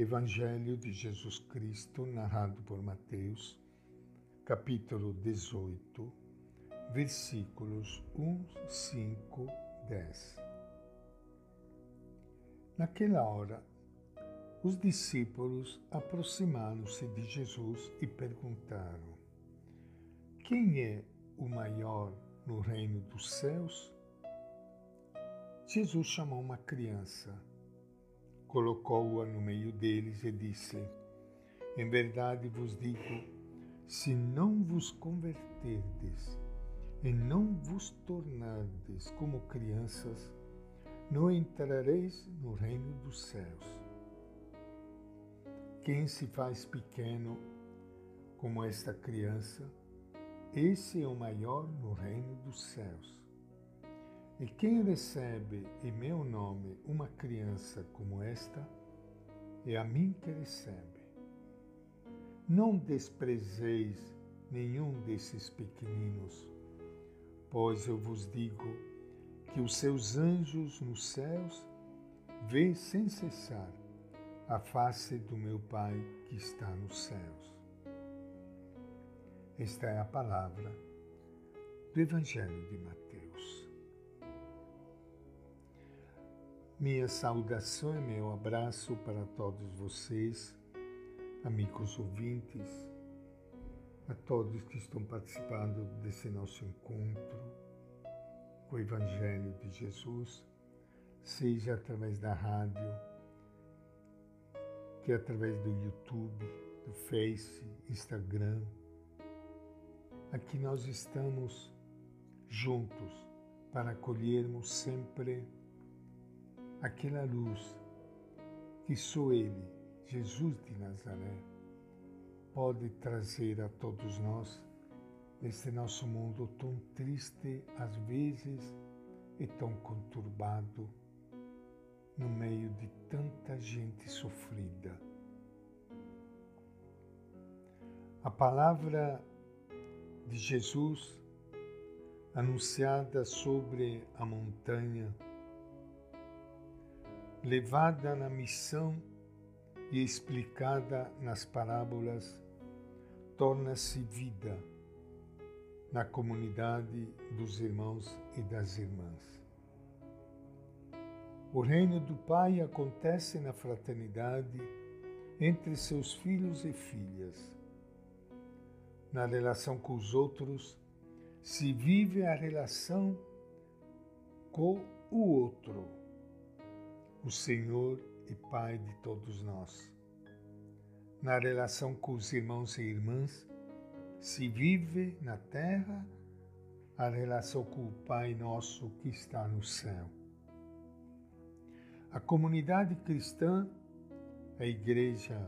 Evangelho de Jesus Cristo, narrado por Mateus, capítulo 18, versículos 1, 5, 10. Naquela hora, os discípulos aproximaram-se de Jesus e perguntaram: Quem é o maior no reino dos céus? Jesus chamou uma criança colocou-a no meio deles e disse: Em verdade vos digo, se não vos converterdes e não vos tornardes como crianças, não entrareis no reino dos céus. Quem se faz pequeno como esta criança, esse é o maior no reino dos céus. E quem recebe em meu nome uma criança como esta, é a mim que recebe. Não desprezeis nenhum desses pequeninos, pois eu vos digo que os seus anjos nos céus vê sem cessar a face do meu Pai que está nos céus. Esta é a palavra do Evangelho de Mateus. Minha saudação e meu abraço para todos vocês, amigos ouvintes, a todos que estão participando desse nosso encontro com o Evangelho de Jesus, seja através da rádio, que é através do YouTube, do Face, Instagram. Aqui nós estamos juntos para acolhermos sempre aquela luz que só Ele, Jesus de Nazaré, pode trazer a todos nós neste nosso mundo tão triste às vezes e tão conturbado, no meio de tanta gente sofrida. A palavra de Jesus anunciada sobre a montanha levada na missão e explicada nas parábolas, torna-se vida na comunidade dos irmãos e das irmãs. O reino do Pai acontece na fraternidade entre seus filhos e filhas. Na relação com os outros, se vive a relação com o outro o Senhor e Pai de todos nós. Na relação com os irmãos e irmãs, se vive na terra a relação com o Pai nosso que está no céu. A comunidade cristã, a igreja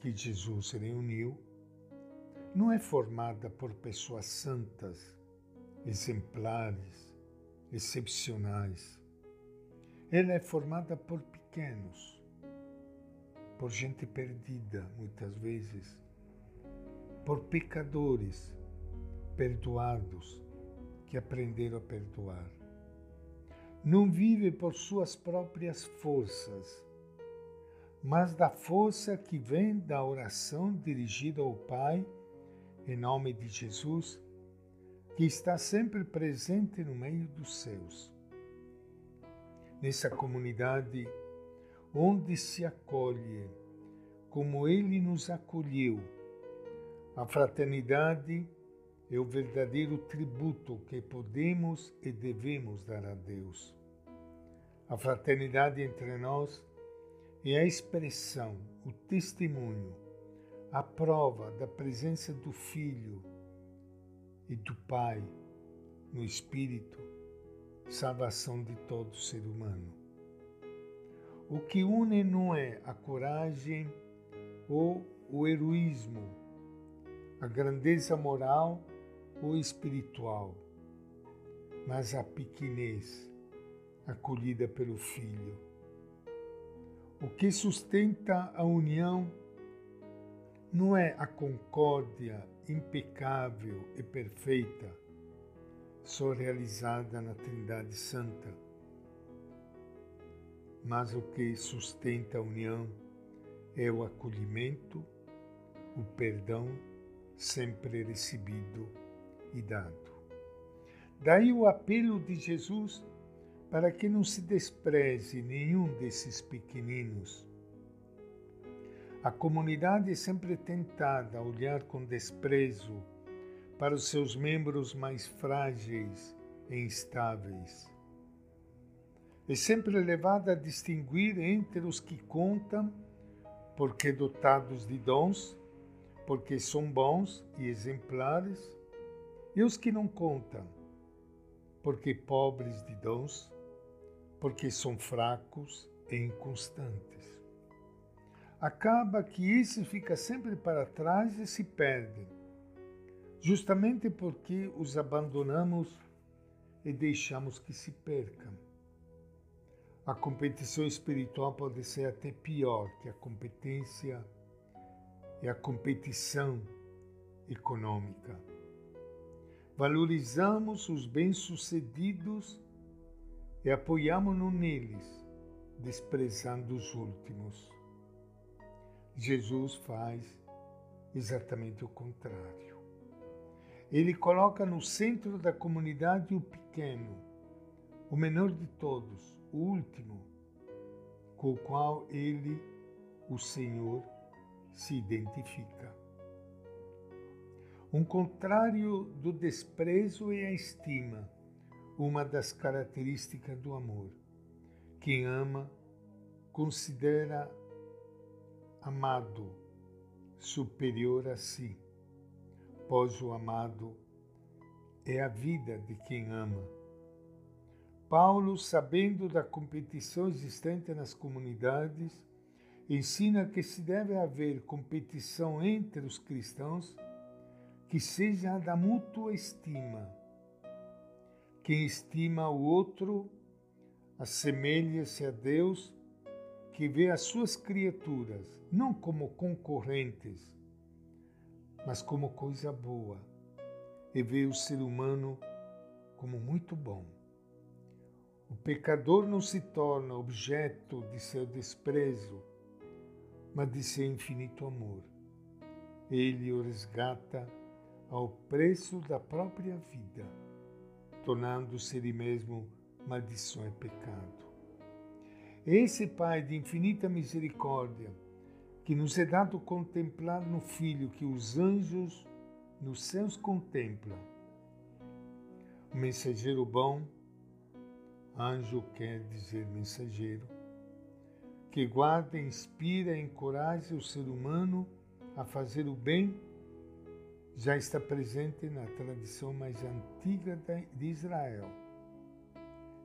que Jesus reuniu, não é formada por pessoas santas, exemplares, excepcionais ela é formada por pequenos, por gente perdida, muitas vezes, por pecadores perdoados que aprenderam a perdoar. Não vive por suas próprias forças, mas da força que vem da oração dirigida ao Pai, em nome de Jesus, que está sempre presente no meio dos seus nessa comunidade onde se acolhe, como Ele nos acolheu. A fraternidade é o verdadeiro tributo que podemos e devemos dar a Deus. A fraternidade entre nós é a expressão, o testemunho, a prova da presença do Filho e do Pai no Espírito salvação de todo ser humano. O que une não é a coragem ou o heroísmo, a grandeza moral ou espiritual, mas a pequenez acolhida pelo Filho. O que sustenta a união não é a concórdia impecável e perfeita, só realizada na Trindade Santa. Mas o que sustenta a união é o acolhimento, o perdão sempre recebido e dado. Daí o apelo de Jesus para que não se despreze nenhum desses pequeninos. A comunidade é sempre tentada a olhar com desprezo para os seus membros mais frágeis e instáveis. É sempre levada a distinguir entre os que contam, porque dotados de dons, porque são bons e exemplares, e os que não contam, porque pobres de dons, porque são fracos e inconstantes. Acaba que esse fica sempre para trás e se perde, justamente porque os abandonamos e deixamos que se percam. A competição espiritual pode ser até pior que a competência e a competição econômica. Valorizamos os bem-sucedidos e apoiamos-nos neles, desprezando os últimos. Jesus faz exatamente o contrário. Ele coloca no centro da comunidade o pequeno, o menor de todos, o último, com o qual ele, o Senhor, se identifica. Um contrário do desprezo é a estima, uma das características do amor. Quem ama considera amado superior a si, pois o amado é a vida de quem ama. Paulo, sabendo da competição existente nas comunidades, ensina que se deve haver competição entre os cristãos que seja da mútua estima. Quem estima o outro assemelha-se a Deus, que vê as suas criaturas não como concorrentes, mas como coisa boa, e vê o ser humano como muito bom. O pecador não se torna objeto de seu desprezo, mas de seu infinito amor. Ele o resgata ao preço da própria vida, tornando-se ele mesmo maldição e pecado. Esse Pai de infinita misericórdia, que nos é dado contemplar no Filho que os anjos nos céus contemplam, o mensageiro bom, anjo quer dizer mensageiro, que guarda, inspira e encoraja o ser humano a fazer o bem já está presente na tradição mais antiga de Israel.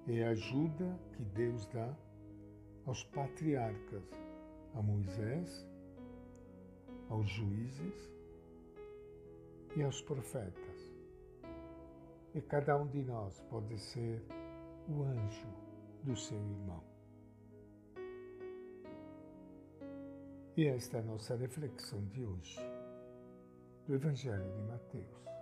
É a ajuda que Deus dá aos patriarcas, a Moisés, aos juízes e aos profetas. E cada um de nós pode ser o anjo do seu irmão. E esta é a nossa reflexão de hoje do Evangelho de Mateus.